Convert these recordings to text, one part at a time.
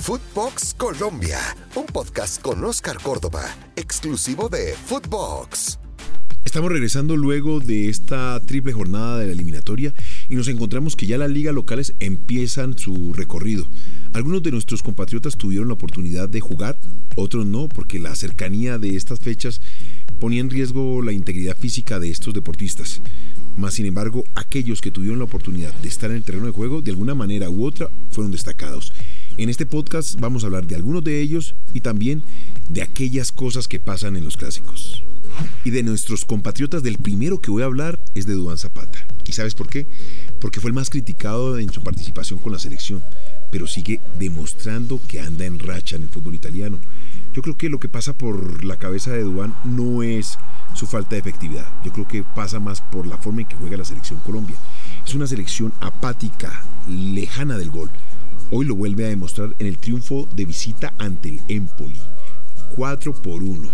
Footbox Colombia, un podcast con Oscar Córdoba, exclusivo de Footbox. Estamos regresando luego de esta triple jornada de la eliminatoria y nos encontramos que ya las ligas locales empiezan su recorrido. Algunos de nuestros compatriotas tuvieron la oportunidad de jugar, otros no, porque la cercanía de estas fechas ponía en riesgo la integridad física de estos deportistas. Más sin embargo, aquellos que tuvieron la oportunidad de estar en el terreno de juego, de alguna manera u otra, fueron destacados. En este podcast vamos a hablar de algunos de ellos y también de aquellas cosas que pasan en los clásicos. Y de nuestros compatriotas, del primero que voy a hablar es de Duan Zapata. ¿Y sabes por qué? Porque fue el más criticado en su participación con la selección, pero sigue demostrando que anda en racha en el fútbol italiano. Yo creo que lo que pasa por la cabeza de Duan no es su falta de efectividad. Yo creo que pasa más por la forma en que juega la selección Colombia. Es una selección apática, lejana del gol. Hoy lo vuelve a demostrar en el triunfo de visita ante el Empoli. 4 por 1.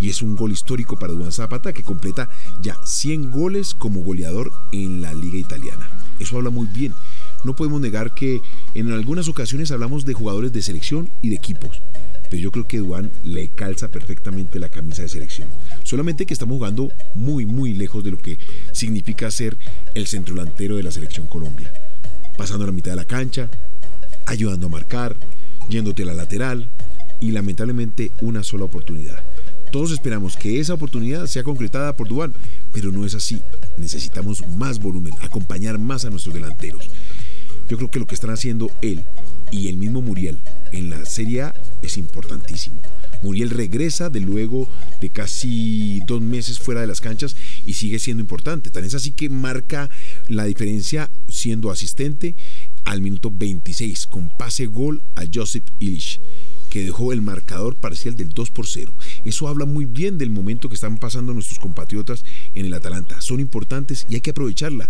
Y es un gol histórico para Duan Zapata que completa ya 100 goles como goleador en la liga italiana. Eso habla muy bien. No podemos negar que en algunas ocasiones hablamos de jugadores de selección y de equipos pero yo creo que Duan le calza perfectamente la camisa de selección. Solamente que estamos jugando muy, muy lejos de lo que significa ser el centro delantero de la selección Colombia. Pasando la mitad de la cancha, ayudando a marcar, yéndote a la lateral y lamentablemente una sola oportunidad. Todos esperamos que esa oportunidad sea concretada por Duan, pero no es así. Necesitamos más volumen, acompañar más a nuestros delanteros. Yo creo que lo que están haciendo él y el mismo Muriel en la Serie A es importantísimo. Muriel regresa de luego de casi dos meses fuera de las canchas y sigue siendo importante. Tan es así que marca la diferencia siendo asistente al minuto 26 con pase gol a Joseph Illich que dejó el marcador parcial del 2 por 0. Eso habla muy bien del momento que están pasando nuestros compatriotas en el Atalanta. Son importantes y hay que aprovecharla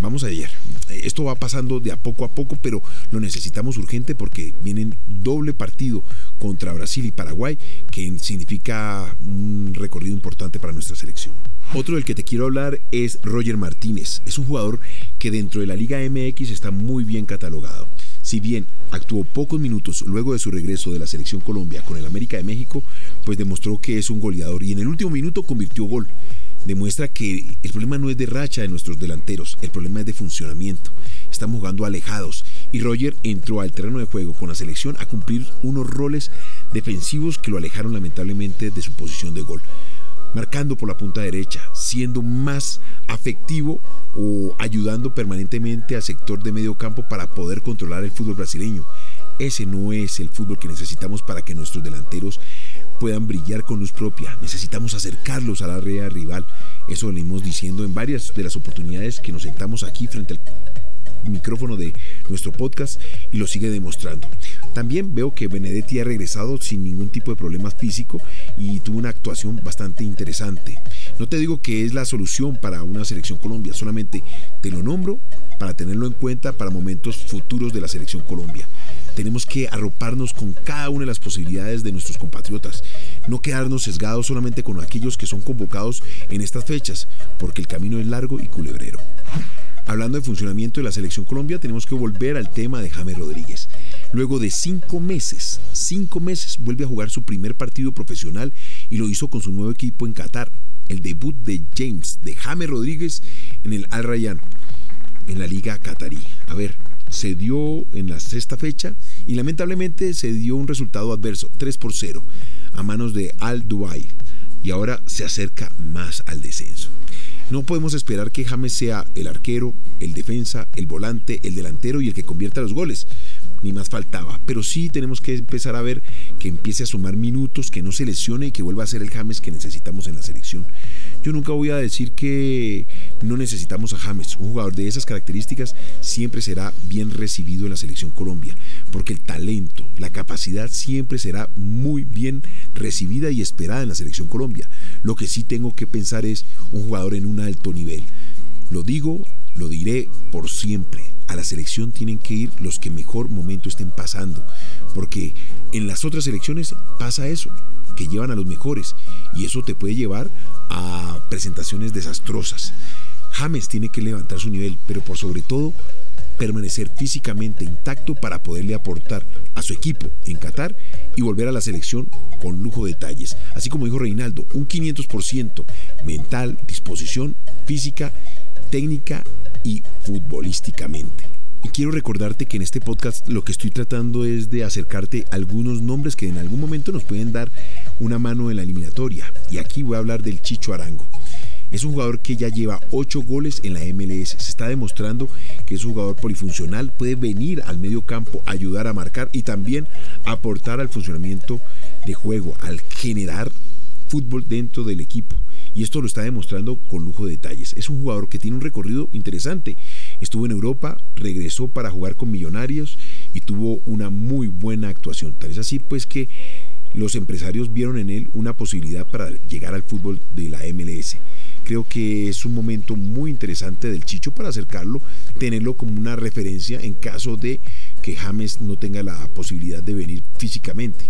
vamos a ver, esto va pasando de a poco a poco, pero lo necesitamos urgente porque vienen doble partido contra Brasil y Paraguay, que significa un recorrido importante para nuestra selección. Otro del que te quiero hablar es Roger Martínez. Es un jugador que dentro de la Liga MX está muy bien catalogado. Si bien actuó pocos minutos luego de su regreso de la selección Colombia con el América de México, pues demostró que es un goleador y en el último minuto convirtió gol demuestra que el problema no es de racha de nuestros delanteros, el problema es de funcionamiento. Estamos jugando alejados y Roger entró al terreno de juego con la selección a cumplir unos roles defensivos que lo alejaron lamentablemente de su posición de gol. Marcando por la punta derecha, siendo más afectivo o ayudando permanentemente al sector de medio campo para poder controlar el fútbol brasileño. Ese no es el fútbol que necesitamos para que nuestros delanteros puedan brillar con luz propia. Necesitamos acercarlos a la red rival. Eso venimos diciendo en varias de las oportunidades que nos sentamos aquí frente al micrófono de nuestro podcast y lo sigue demostrando. También veo que Benedetti ha regresado sin ningún tipo de problemas físico y tuvo una actuación bastante interesante. No te digo que es la solución para una selección Colombia, solamente te lo nombro para tenerlo en cuenta para momentos futuros de la selección Colombia. Tenemos que arroparnos con cada una de las posibilidades de nuestros compatriotas, no quedarnos sesgados solamente con aquellos que son convocados en estas fechas, porque el camino es largo y culebrero. Hablando de funcionamiento de la selección Colombia, tenemos que volver al tema de James Rodríguez. Luego de cinco meses, cinco meses, vuelve a jugar su primer partido profesional y lo hizo con su nuevo equipo en Qatar. El debut de James, de James Rodríguez en el Al Rayyan, en la Liga Qatarí. A ver, se dio en la sexta fecha y lamentablemente se dio un resultado adverso, 3 por 0, a manos de Al Dubai y ahora se acerca más al descenso. No podemos esperar que James sea el arquero, el defensa, el volante, el delantero y el que convierta los goles. Ni más faltaba. Pero sí tenemos que empezar a ver que empiece a sumar minutos, que no se lesione y que vuelva a ser el James que necesitamos en la selección. Yo nunca voy a decir que no necesitamos a James. Un jugador de esas características siempre será bien recibido en la selección Colombia, porque el talento, la capacidad siempre será muy bien recibida y esperada en la selección Colombia. Lo que sí tengo que pensar es un jugador en un alto nivel. Lo digo, lo diré por siempre. A la selección tienen que ir los que mejor momento estén pasando, porque en las otras selecciones pasa eso que llevan a los mejores y eso te puede llevar a presentaciones desastrosas. James tiene que levantar su nivel, pero por sobre todo permanecer físicamente intacto para poderle aportar a su equipo en Qatar y volver a la selección con lujo de detalles. Así como dijo Reinaldo, un 500% mental, disposición física, técnica y futbolísticamente. Y quiero recordarte que en este podcast lo que estoy tratando es de acercarte a algunos nombres que en algún momento nos pueden dar una mano en la eliminatoria. Y aquí voy a hablar del Chicho Arango. Es un jugador que ya lleva 8 goles en la MLS. Se está demostrando que es un jugador polifuncional, puede venir al medio campo, ayudar a marcar y también aportar al funcionamiento de juego, al generar fútbol dentro del equipo. Y esto lo está demostrando con lujo de detalles. Es un jugador que tiene un recorrido interesante. Estuvo en Europa, regresó para jugar con Millonarios y tuvo una muy buena actuación. Tal es así pues que los empresarios vieron en él una posibilidad para llegar al fútbol de la MLS creo que es un momento muy interesante del Chicho para acercarlo, tenerlo como una referencia en caso de que James no tenga la posibilidad de venir físicamente.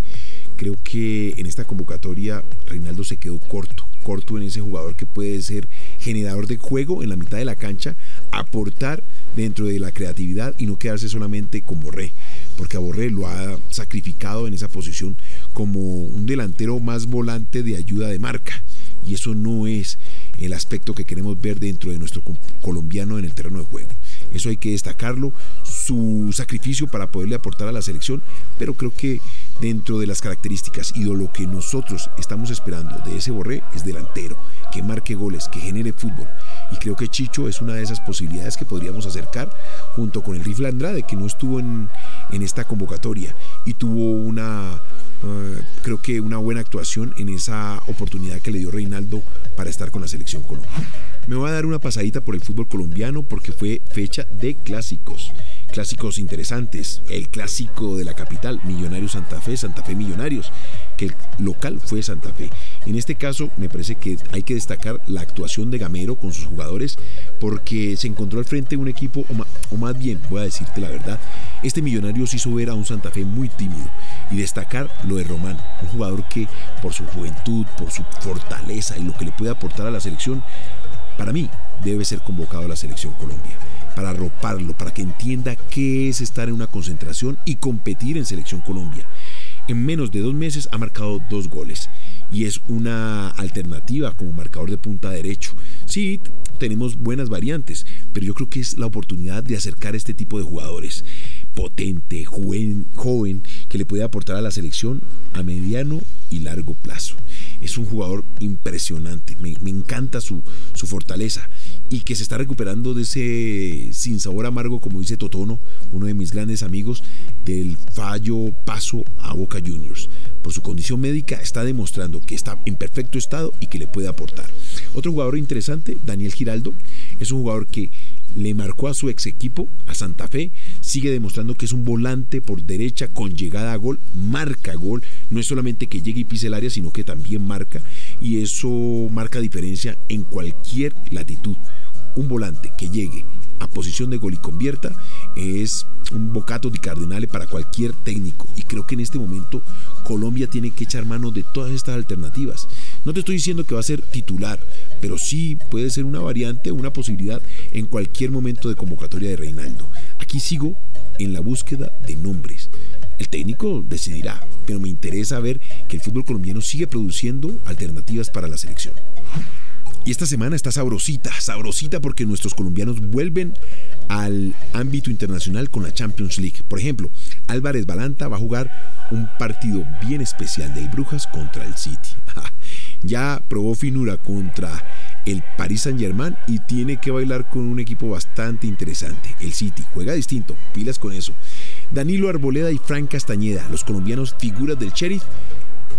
Creo que en esta convocatoria Reinaldo se quedó corto, corto en ese jugador que puede ser generador de juego en la mitad de la cancha, aportar dentro de la creatividad y no quedarse solamente con Borré, porque a Borré lo ha sacrificado en esa posición como un delantero más volante de ayuda de marca y eso no es el aspecto que queremos ver dentro de nuestro colombiano en el terreno de juego. Eso hay que destacarlo, su sacrificio para poderle aportar a la selección, pero creo que dentro de las características y de lo que nosotros estamos esperando de ese Borré es delantero, que marque goles, que genere fútbol. Y creo que Chicho es una de esas posibilidades que podríamos acercar junto con el Rifle Andrade, que no estuvo en, en esta convocatoria y tuvo una eh, creo que una buena actuación en esa oportunidad que le dio Reinaldo para estar con la selección colombiana. Me voy a dar una pasadita por el fútbol colombiano porque fue fecha de clásicos. Clásicos interesantes. El clásico de la capital, Millonarios Santa Fe, Santa Fe Millonarios, que el local fue Santa Fe. En este caso, me parece que hay que destacar la actuación de Gamero con sus jugadores porque se encontró al frente un equipo, o más bien, voy a decirte la verdad, este Millonarios hizo ver a un Santa Fe muy tímido y destacar lo de Román, un jugador que por su juventud, por su fortaleza y lo que le puede aportar a la selección, para mí debe ser convocado a la selección Colombia, para arroparlo, para que entienda qué es estar en una concentración y competir en selección Colombia. En menos de dos meses ha marcado dos goles y es una alternativa como marcador de punta derecho. Sí, tenemos buenas variantes, pero yo creo que es la oportunidad de acercar este tipo de jugadores potente, joven, joven, que le puede aportar a la selección a mediano y largo plazo. Es un jugador impresionante, me, encanta su, su, fortaleza y que se está recuperando de ese sin sabor amargo, como dice Totono, uno de mis grandes amigos, del fallo paso a Boca Juniors. Por su condición médica está demostrando que está en perfecto estado y que le puede aportar. Otro jugador interesante, Daniel Giraldo, es un jugador que le marcó a su ex equipo, a Santa Fe, sigue demostrando que es un volante por derecha con llegada a gol, marca gol, no es solamente que llegue y pise el área, sino que también marca y eso marca diferencia en cualquier latitud. Un volante que llegue a posición de gol y convierta es un bocato di cardinale para cualquier técnico y creo que en este momento Colombia tiene que echar mano de todas estas alternativas. No te estoy diciendo que va a ser titular, pero sí puede ser una variante, una posibilidad en cualquier momento de convocatoria de Reinaldo. Aquí sigo en la búsqueda de nombres. El técnico decidirá, pero me interesa ver que el fútbol colombiano sigue produciendo alternativas para la selección. Y esta semana está sabrosita, sabrosita porque nuestros colombianos vuelven al ámbito internacional con la Champions League. Por ejemplo, Álvarez Balanta va a jugar un partido bien especial del Brujas contra el City. Ya probó finura contra el Paris Saint Germain y tiene que bailar con un equipo bastante interesante. El City juega distinto, pilas con eso. Danilo Arboleda y Frank Castañeda, los colombianos figuras del Sheriff,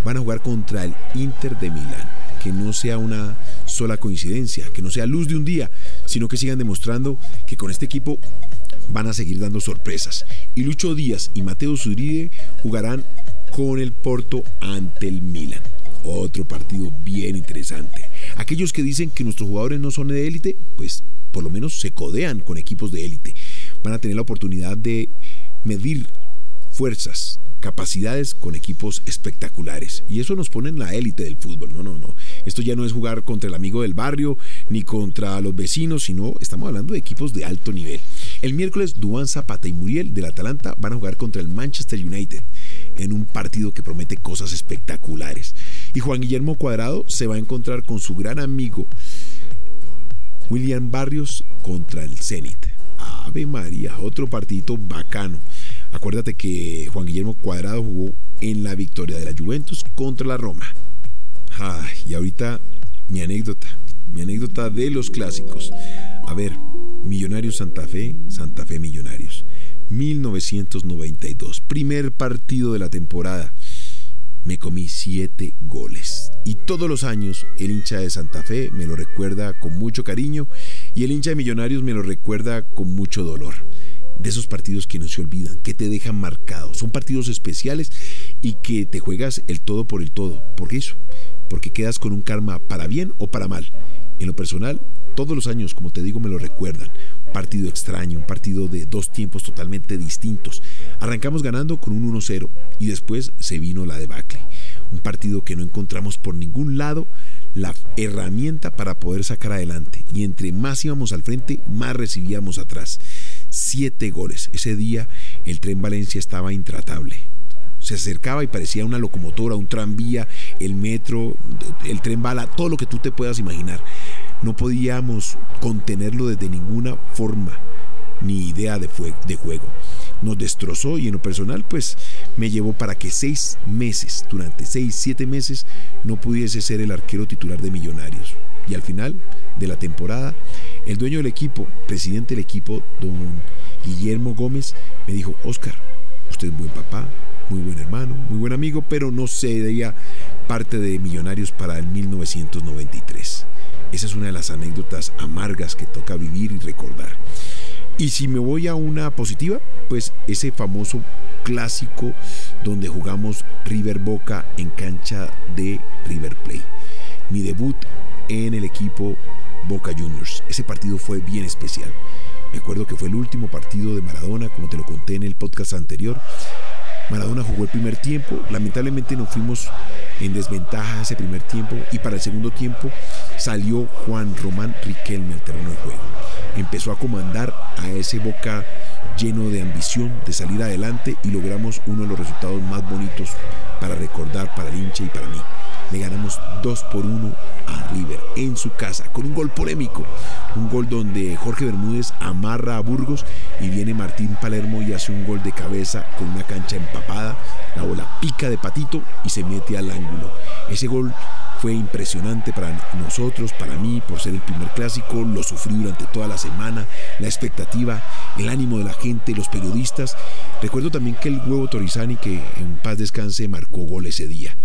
van a jugar contra el Inter de Milán que no sea una sola coincidencia, que no sea luz de un día, sino que sigan demostrando que con este equipo van a seguir dando sorpresas. Y Lucho Díaz y Mateo Zuride jugarán con el Porto ante el Milan. Otro partido bien interesante. Aquellos que dicen que nuestros jugadores no son de élite, pues por lo menos se codean con equipos de élite. Van a tener la oportunidad de medir fuerzas, capacidades con equipos espectaculares. Y eso nos pone en la élite del fútbol. No, no, no. Esto ya no es jugar contra el amigo del barrio ni contra los vecinos, sino estamos hablando de equipos de alto nivel. El miércoles, Duan Zapata y Muriel del Atalanta van a jugar contra el Manchester United en un partido que promete cosas espectaculares. Y Juan Guillermo Cuadrado se va a encontrar con su gran amigo William Barrios contra el Zenit. Ave María, otro partidito bacano. Acuérdate que Juan Guillermo Cuadrado jugó en la victoria de la Juventus contra la Roma. Y ahorita mi anécdota, mi anécdota de los clásicos. A ver, Millonarios Santa Fe, Santa Fe Millonarios. 1992, primer partido de la temporada. Me comí siete goles. Y todos los años el hincha de Santa Fe me lo recuerda con mucho cariño y el hincha de Millonarios me lo recuerda con mucho dolor de esos partidos que no se olvidan, que te dejan marcado. Son partidos especiales y que te juegas el todo por el todo. ¿Por eso? Porque quedas con un karma para bien o para mal. En lo personal, todos los años, como te digo, me lo recuerdan. Partido extraño, un partido de dos tiempos totalmente distintos. Arrancamos ganando con un 1-0 y después se vino la debacle. Un partido que no encontramos por ningún lado la herramienta para poder sacar adelante. Y entre más íbamos al frente, más recibíamos atrás siete goles. Ese día el tren Valencia estaba intratable. Se acercaba y parecía una locomotora, un tranvía, el metro, el tren bala, todo lo que tú te puedas imaginar. No podíamos contenerlo desde ninguna forma ni idea de, de juego. Nos destrozó y en lo personal pues me llevó para que seis meses, durante seis, siete meses, no pudiese ser el arquero titular de Millonarios. Y al final de la temporada el dueño del equipo, presidente del equipo, don Guillermo Gómez, me dijo, Oscar, usted es buen papá, muy buen hermano, muy buen amigo, pero no sería parte de Millonarios para el 1993. Esa es una de las anécdotas amargas que toca vivir y recordar. Y si me voy a una positiva, pues ese famoso clásico donde jugamos River Boca en cancha de River Play. Mi debut en el equipo Boca Juniors. Ese partido fue bien especial. Me acuerdo que fue el último partido de Maradona, como te lo conté en el podcast anterior. Maradona jugó el primer tiempo, lamentablemente no fuimos en desventaja ese primer tiempo y para el segundo tiempo salió Juan Román Riquelme al terreno de juego. Empezó a comandar a ese Boca lleno de ambición de salir adelante y logramos uno de los resultados más bonitos para recordar para el hincha y para mí le ganamos 2 por 1 a River en su casa con un gol polémico. Un gol donde Jorge Bermúdez amarra a Burgos y viene Martín Palermo y hace un gol de cabeza con una cancha empapada. La bola pica de patito y se mete al ángulo. Ese gol fue impresionante para nosotros, para mí, por ser el primer clásico. Lo sufrí durante toda la semana. La expectativa, el ánimo de la gente, los periodistas. Recuerdo también que el huevo Torizani, que en paz descanse, marcó gol ese día.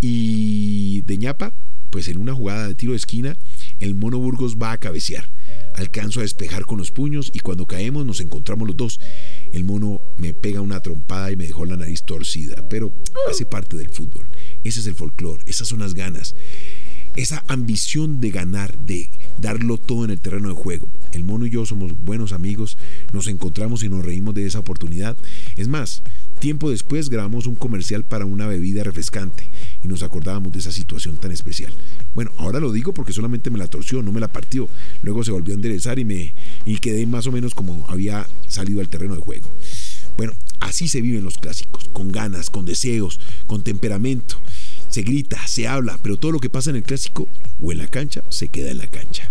Y de ñapa, pues en una jugada de tiro de esquina, el mono Burgos va a cabecear. Alcanzo a despejar con los puños y cuando caemos nos encontramos los dos. El mono me pega una trompada y me dejó la nariz torcida, pero hace parte del fútbol. Ese es el folclore, esas son las ganas. Esa ambición de ganar, de darlo todo en el terreno de juego. El mono y yo somos buenos amigos, nos encontramos y nos reímos de esa oportunidad. Es más, tiempo después grabamos un comercial para una bebida refrescante y nos acordábamos de esa situación tan especial. Bueno, ahora lo digo porque solamente me la torció, no me la partió. Luego se volvió a enderezar y me y quedé más o menos como había salido al terreno de juego. Bueno, así se viven los clásicos, con ganas, con deseos, con temperamento. Se grita, se habla, pero todo lo que pasa en el clásico o en la cancha se queda en la cancha.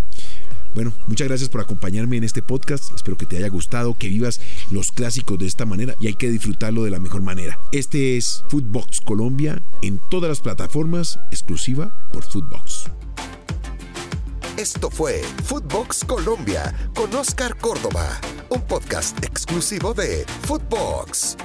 Bueno, muchas gracias por acompañarme en este podcast. Espero que te haya gustado, que vivas los clásicos de esta manera y hay que disfrutarlo de la mejor manera. Este es Footbox Colombia en todas las plataformas, exclusiva por Footbox. Esto fue Footbox Colombia con Oscar Córdoba, un podcast exclusivo de Footbox.